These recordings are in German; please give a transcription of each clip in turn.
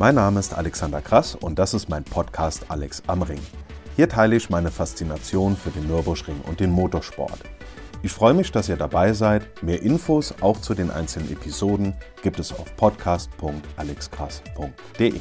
Mein Name ist Alexander Krass und das ist mein Podcast Alex am Ring. Hier teile ich meine Faszination für den Nürburgring und den Motorsport. Ich freue mich, dass ihr dabei seid. Mehr Infos auch zu den einzelnen Episoden gibt es auf podcast.alexkrass.de.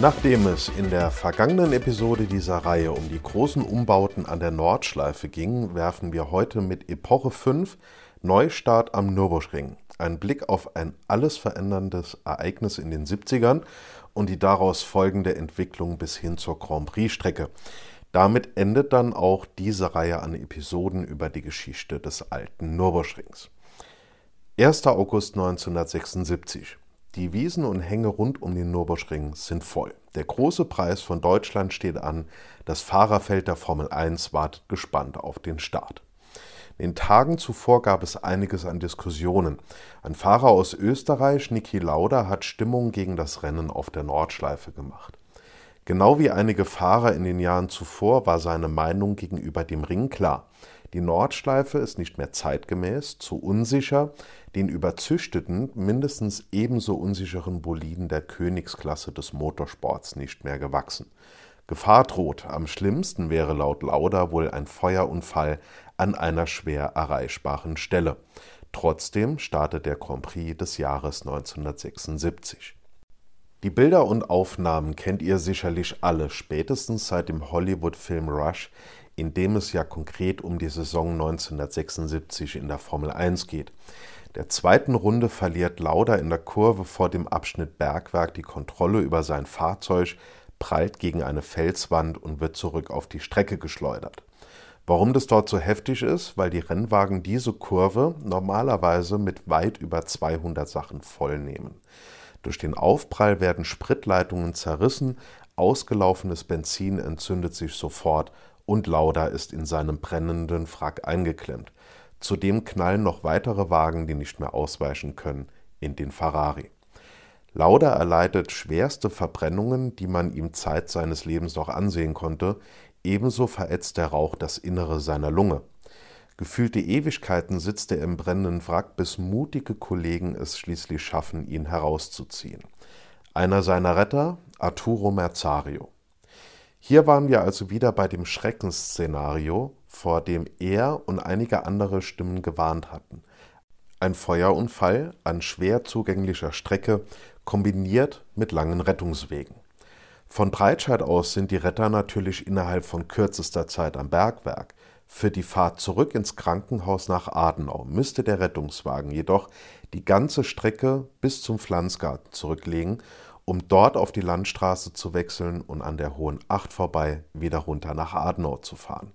Nachdem es in der vergangenen Episode dieser Reihe um die großen Umbauten an der Nordschleife ging, werfen wir heute mit Epoche 5 Neustart am Nürburgring einen Blick auf ein alles veränderndes Ereignis in den 70ern und die daraus folgende Entwicklung bis hin zur Grand Prix-Strecke. Damit endet dann auch diese Reihe an Episoden über die Geschichte des alten Nürburgrings. 1. August 1976. Die Wiesen und Hänge rund um den Nürburgring sind voll. Der große Preis von Deutschland steht an. Das Fahrerfeld der Formel 1 wartet gespannt auf den Start. In den Tagen zuvor gab es einiges an Diskussionen. Ein Fahrer aus Österreich, Niki Lauda, hat Stimmung gegen das Rennen auf der Nordschleife gemacht. Genau wie einige Fahrer in den Jahren zuvor war seine Meinung gegenüber dem Ring klar. Die Nordschleife ist nicht mehr zeitgemäß, zu unsicher, den überzüchteten, mindestens ebenso unsicheren Boliden der Königsklasse des Motorsports nicht mehr gewachsen. Gefahr droht. Am schlimmsten wäre laut Lauda wohl ein Feuerunfall an einer schwer erreichbaren Stelle. Trotzdem startet der Grand Prix des Jahres 1976. Die Bilder und Aufnahmen kennt ihr sicherlich alle, spätestens seit dem Hollywood-Film Rush, in dem es ja konkret um die Saison 1976 in der Formel 1 geht. Der zweiten Runde verliert Lauda in der Kurve vor dem Abschnitt Bergwerk die Kontrolle über sein Fahrzeug, prallt gegen eine Felswand und wird zurück auf die Strecke geschleudert. Warum das dort so heftig ist? Weil die Rennwagen diese Kurve normalerweise mit weit über 200 Sachen vollnehmen. Durch den Aufprall werden Spritleitungen zerrissen, ausgelaufenes Benzin entzündet sich sofort und Lauda ist in seinem brennenden Frack eingeklemmt. Zudem knallen noch weitere Wagen, die nicht mehr ausweichen können, in den Ferrari. Lauda erleidet schwerste Verbrennungen, die man ihm Zeit seines Lebens noch ansehen konnte, Ebenso verätzt der Rauch das Innere seiner Lunge. Gefühlte Ewigkeiten sitzt er im brennenden Wrack, bis mutige Kollegen es schließlich schaffen, ihn herauszuziehen. Einer seiner Retter, Arturo Merzario. Hier waren wir also wieder bei dem Schreckensszenario, vor dem er und einige andere Stimmen gewarnt hatten. Ein Feuerunfall an schwer zugänglicher Strecke kombiniert mit langen Rettungswegen. Von Breitscheid aus sind die Retter natürlich innerhalb von kürzester Zeit am Bergwerk. Für die Fahrt zurück ins Krankenhaus nach Adenau müsste der Rettungswagen jedoch die ganze Strecke bis zum Pflanzgarten zurücklegen, um dort auf die Landstraße zu wechseln und an der Hohen Acht vorbei wieder runter nach Adenau zu fahren.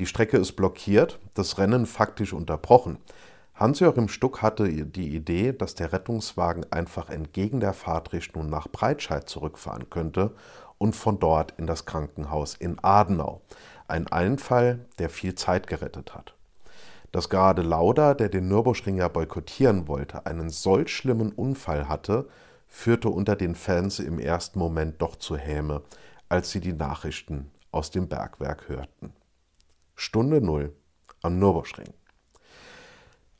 Die Strecke ist blockiert, das Rennen faktisch unterbrochen. Hans-Joachim Stuck hatte die Idee, dass der Rettungswagen einfach entgegen der Fahrtrichtung nach Breitscheid zurückfahren könnte und von dort in das Krankenhaus in Adenau. Ein Einfall, der viel Zeit gerettet hat. Dass gerade Lauda, der den Nürburgring ja boykottieren wollte, einen solch schlimmen Unfall hatte, führte unter den Fans im ersten Moment doch zu Häme, als sie die Nachrichten aus dem Bergwerk hörten. Stunde Null am Nürburgring.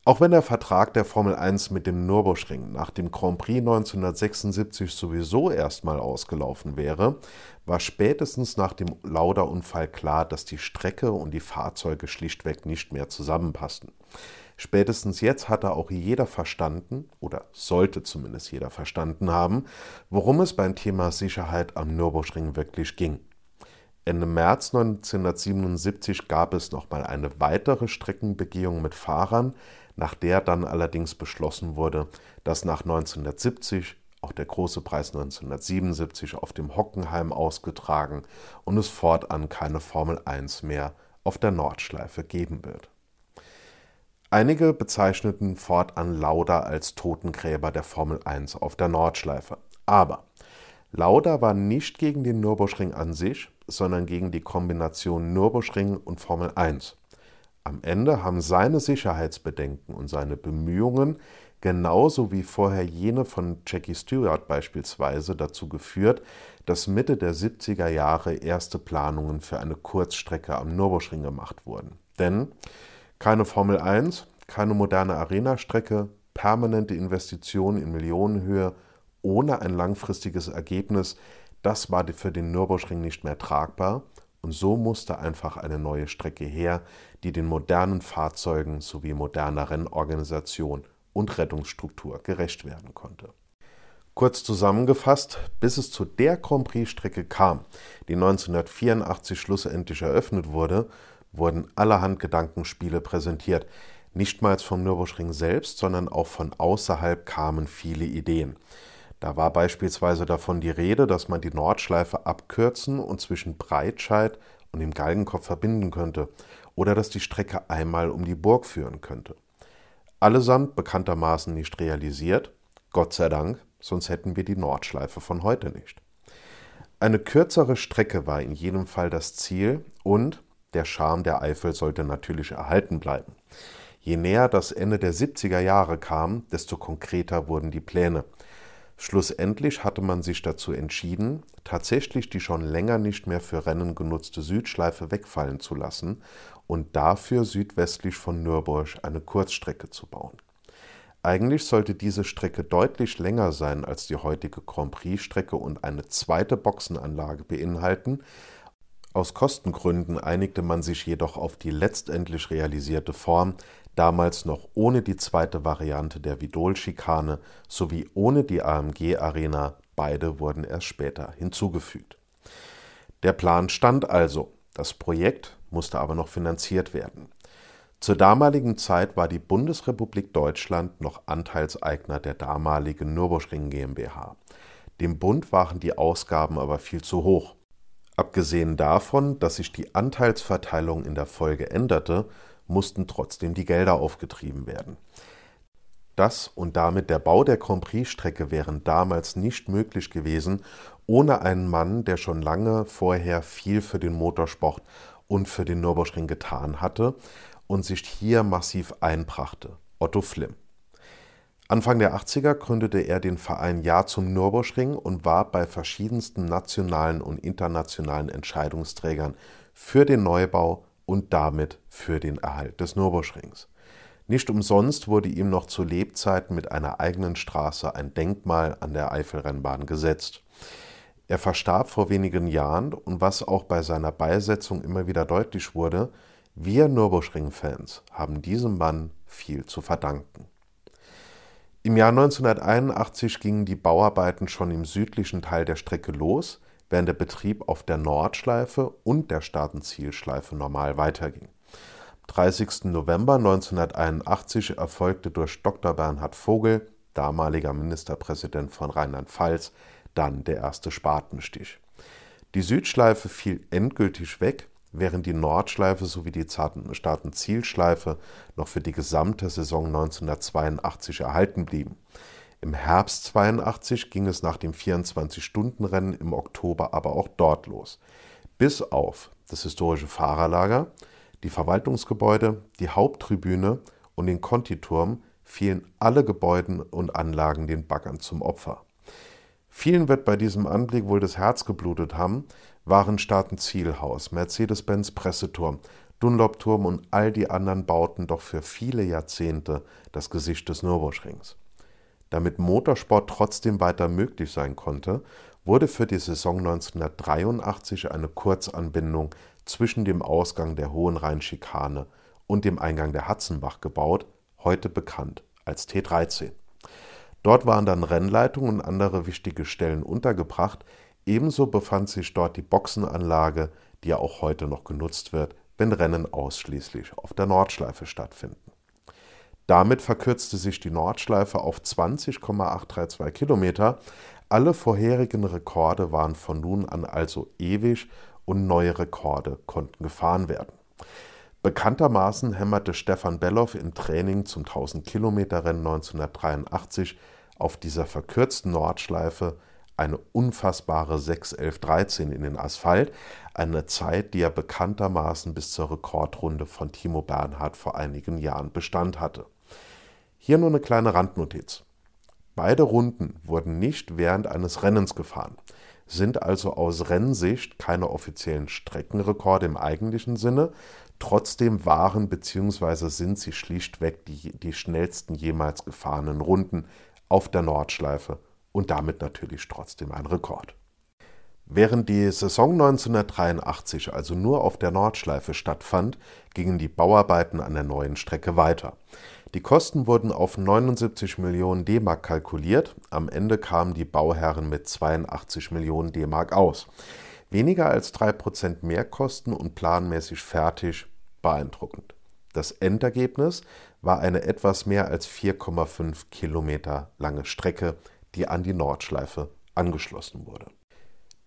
Auch wenn der Vertrag der Formel 1 mit dem Nürburgring nach dem Grand Prix 1976 sowieso erstmal ausgelaufen wäre, war spätestens nach dem Lauda-Unfall klar, dass die Strecke und die Fahrzeuge schlichtweg nicht mehr zusammenpassten. Spätestens jetzt hatte auch jeder verstanden, oder sollte zumindest jeder verstanden haben, worum es beim Thema Sicherheit am Nürburgring wirklich ging. Ende März 1977 gab es nochmal eine weitere Streckenbegehung mit Fahrern, nach der dann allerdings beschlossen wurde, dass nach 1970 auch der große Preis 1977 auf dem Hockenheim ausgetragen und es fortan keine Formel 1 mehr auf der Nordschleife geben wird. Einige bezeichneten fortan Lauda als Totengräber der Formel 1 auf der Nordschleife. Aber Lauda war nicht gegen den Nürburgring an sich, sondern gegen die Kombination Nürburgring und Formel 1. Am Ende haben seine Sicherheitsbedenken und seine Bemühungen genauso wie vorher jene von Jackie Stewart beispielsweise dazu geführt, dass Mitte der 70er Jahre erste Planungen für eine Kurzstrecke am Nürburgring gemacht wurden. Denn keine Formel 1, keine moderne Arena-Strecke, permanente Investitionen in Millionenhöhe ohne ein langfristiges Ergebnis, das war für den Nürburgring nicht mehr tragbar und so musste einfach eine neue Strecke her, die den modernen Fahrzeugen sowie moderner Rennorganisation und Rettungsstruktur gerecht werden konnte. Kurz zusammengefasst, bis es zu der Grand Prix-Strecke kam, die 1984 schlussendlich eröffnet wurde, wurden allerhand Gedankenspiele präsentiert. Nichtmals vom Nürburgring selbst, sondern auch von außerhalb kamen viele Ideen. Da war beispielsweise davon die Rede, dass man die Nordschleife abkürzen und zwischen Breitscheid und dem Galgenkopf verbinden könnte oder dass die Strecke einmal um die Burg führen könnte. Allesamt bekanntermaßen nicht realisiert, Gott sei Dank, sonst hätten wir die Nordschleife von heute nicht. Eine kürzere Strecke war in jedem Fall das Ziel und der Charme der Eifel sollte natürlich erhalten bleiben. Je näher das Ende der 70er Jahre kam, desto konkreter wurden die Pläne. Schlussendlich hatte man sich dazu entschieden, tatsächlich die schon länger nicht mehr für Rennen genutzte Südschleife wegfallen zu lassen und dafür südwestlich von Nürburg eine Kurzstrecke zu bauen. Eigentlich sollte diese Strecke deutlich länger sein als die heutige Grand Prix-Strecke und eine zweite Boxenanlage beinhalten. Aus Kostengründen einigte man sich jedoch auf die letztendlich realisierte Form, damals noch ohne die zweite Variante der Vidol-Schikane sowie ohne die AMG-Arena, beide wurden erst später hinzugefügt. Der Plan stand also, das Projekt musste aber noch finanziert werden. Zur damaligen Zeit war die Bundesrepublik Deutschland noch Anteilseigner der damaligen Nürburgring GmbH. Dem Bund waren die Ausgaben aber viel zu hoch. Abgesehen davon, dass sich die Anteilsverteilung in der Folge änderte, mussten trotzdem die Gelder aufgetrieben werden. Das und damit der Bau der Grand Prix-Strecke wären damals nicht möglich gewesen, ohne einen Mann, der schon lange vorher viel für den Motorsport und für den Nürburgring getan hatte und sich hier massiv einbrachte, Otto Flimm. Anfang der 80er gründete er den Verein Ja zum Nürburgring und war bei verschiedensten nationalen und internationalen Entscheidungsträgern für den Neubau und damit für den Erhalt des Nürburgrings. Nicht umsonst wurde ihm noch zu Lebzeiten mit einer eigenen Straße ein Denkmal an der Eifelrennbahn gesetzt. Er verstarb vor wenigen Jahren und was auch bei seiner Beisetzung immer wieder deutlich wurde, wir Nürburgring-Fans haben diesem Mann viel zu verdanken. Im Jahr 1981 gingen die Bauarbeiten schon im südlichen Teil der Strecke los, während der Betrieb auf der Nordschleife und der Start- und Zielschleife normal weiterging. Am 30. November 1981 erfolgte durch Dr. Bernhard Vogel, damaliger Ministerpräsident von Rheinland-Pfalz, dann der erste Spatenstich. Die Südschleife fiel endgültig weg, während die Nordschleife sowie die Start- und Zielschleife noch für die gesamte Saison 1982 erhalten blieben. Im Herbst 82 ging es nach dem 24-Stunden-Rennen im Oktober aber auch dort los. Bis auf das historische Fahrerlager, die Verwaltungsgebäude, die Haupttribüne und den Kontiturm fielen alle Gebäude und Anlagen den Baggern zum Opfer. Vielen wird bei diesem Anblick wohl das Herz geblutet haben, waren Staaten Zielhaus, Mercedes-Benz Presseturm, Dunlop-Turm und all die anderen Bauten doch für viele Jahrzehnte das Gesicht des Nürburgrings. Damit Motorsport trotzdem weiter möglich sein konnte, wurde für die Saison 1983 eine Kurzanbindung zwischen dem Ausgang der Hohenrhein-Schikane und dem Eingang der Hatzenbach gebaut, heute bekannt als T13. Dort waren dann Rennleitungen und andere wichtige Stellen untergebracht, ebenso befand sich dort die Boxenanlage, die ja auch heute noch genutzt wird, wenn Rennen ausschließlich auf der Nordschleife stattfinden. Damit verkürzte sich die Nordschleife auf 20,832 Kilometer. Alle vorherigen Rekorde waren von nun an also ewig und neue Rekorde konnten gefahren werden. Bekanntermaßen hämmerte Stefan Belloff im Training zum 1000-Kilometer-Rennen 1983 auf dieser verkürzten Nordschleife eine unfassbare 6.11.13 in den Asphalt, eine Zeit, die er bekanntermaßen bis zur Rekordrunde von Timo Bernhard vor einigen Jahren Bestand hatte. Hier nur eine kleine Randnotiz. Beide Runden wurden nicht während eines Rennens gefahren. sind also aus Rennsicht keine offiziellen Streckenrekorde im eigentlichen Sinne. Trotzdem waren bzw. sind sie schlichtweg die, die schnellsten jemals gefahrenen Runden auf der Nordschleife und damit natürlich trotzdem ein Rekord. Während die Saison 1983 also nur auf der Nordschleife stattfand, gingen die Bauarbeiten an der neuen Strecke weiter. Die Kosten wurden auf 79 Millionen D-Mark kalkuliert, am Ende kamen die Bauherren mit 82 Millionen D-Mark aus. Weniger als 3% mehr Kosten und planmäßig fertig, beeindruckend. Das Endergebnis war eine etwas mehr als 4,5 Kilometer lange Strecke, die an die Nordschleife angeschlossen wurde.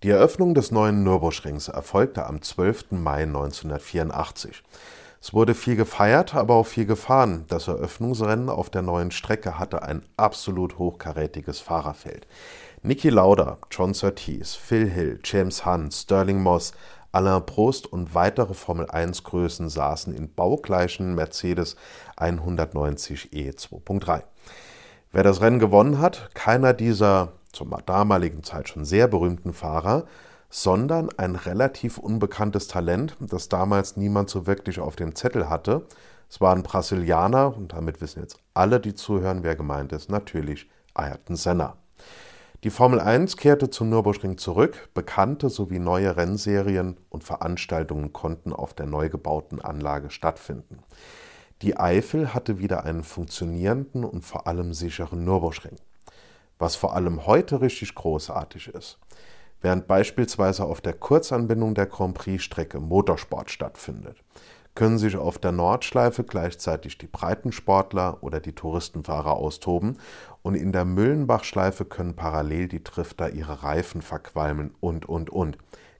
Die Eröffnung des neuen Nürburgrings erfolgte am 12. Mai 1984. Es wurde viel gefeiert, aber auch viel gefahren. Das Eröffnungsrennen auf der neuen Strecke hatte ein absolut hochkarätiges Fahrerfeld. Niki Lauda, John Surtees, Phil Hill, James Hunt, Sterling Moss, Alain Prost und weitere Formel-1-Größen saßen in baugleichen Mercedes 190e 2.3. Wer das Rennen gewonnen hat, keiner dieser zur damaligen Zeit schon sehr berühmten Fahrer, sondern ein relativ unbekanntes Talent, das damals niemand so wirklich auf dem Zettel hatte. Es war ein Brasilianer, und damit wissen jetzt alle, die zuhören, wer gemeint ist, natürlich Ayrton Senna. Die Formel 1 kehrte zum Nürburgring zurück, bekannte sowie neue Rennserien und Veranstaltungen konnten auf der neu gebauten Anlage stattfinden. Die Eifel hatte wieder einen funktionierenden und vor allem sicheren Nürburgring was vor allem heute richtig großartig ist. Während beispielsweise auf der Kurzanbindung der Grand Prix-Strecke Motorsport stattfindet, können sich auf der Nordschleife gleichzeitig die Breitensportler oder die Touristenfahrer austoben und in der Müllenbachschleife können parallel die Drifter ihre Reifen verqualmen und, und, und.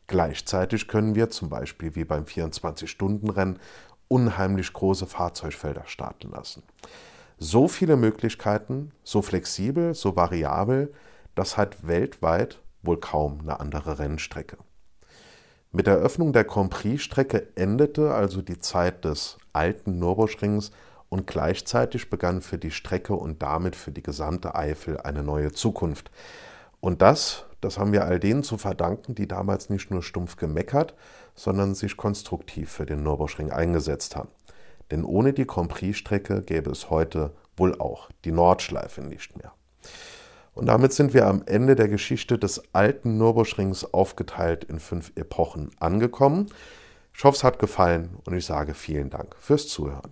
Gleichzeitig können wir zum Beispiel wie beim 24-Stunden-Rennen unheimlich große Fahrzeugfelder starten lassen so viele Möglichkeiten, so flexibel, so variabel, das hat weltweit wohl kaum eine andere Rennstrecke. Mit der Eröffnung der Grand Prix-Strecke endete also die Zeit des alten Nürburgrings und gleichzeitig begann für die Strecke und damit für die gesamte Eifel eine neue Zukunft. Und das, das haben wir all denen zu verdanken, die damals nicht nur stumpf gemeckert, sondern sich konstruktiv für den Nürburgring eingesetzt haben denn ohne die Grand Prix-Strecke gäbe es heute wohl auch die Nordschleife nicht mehr. Und damit sind wir am Ende der Geschichte des alten Nürburgrings aufgeteilt in fünf Epochen angekommen. Ich hoffe, es hat gefallen und ich sage vielen Dank fürs Zuhören.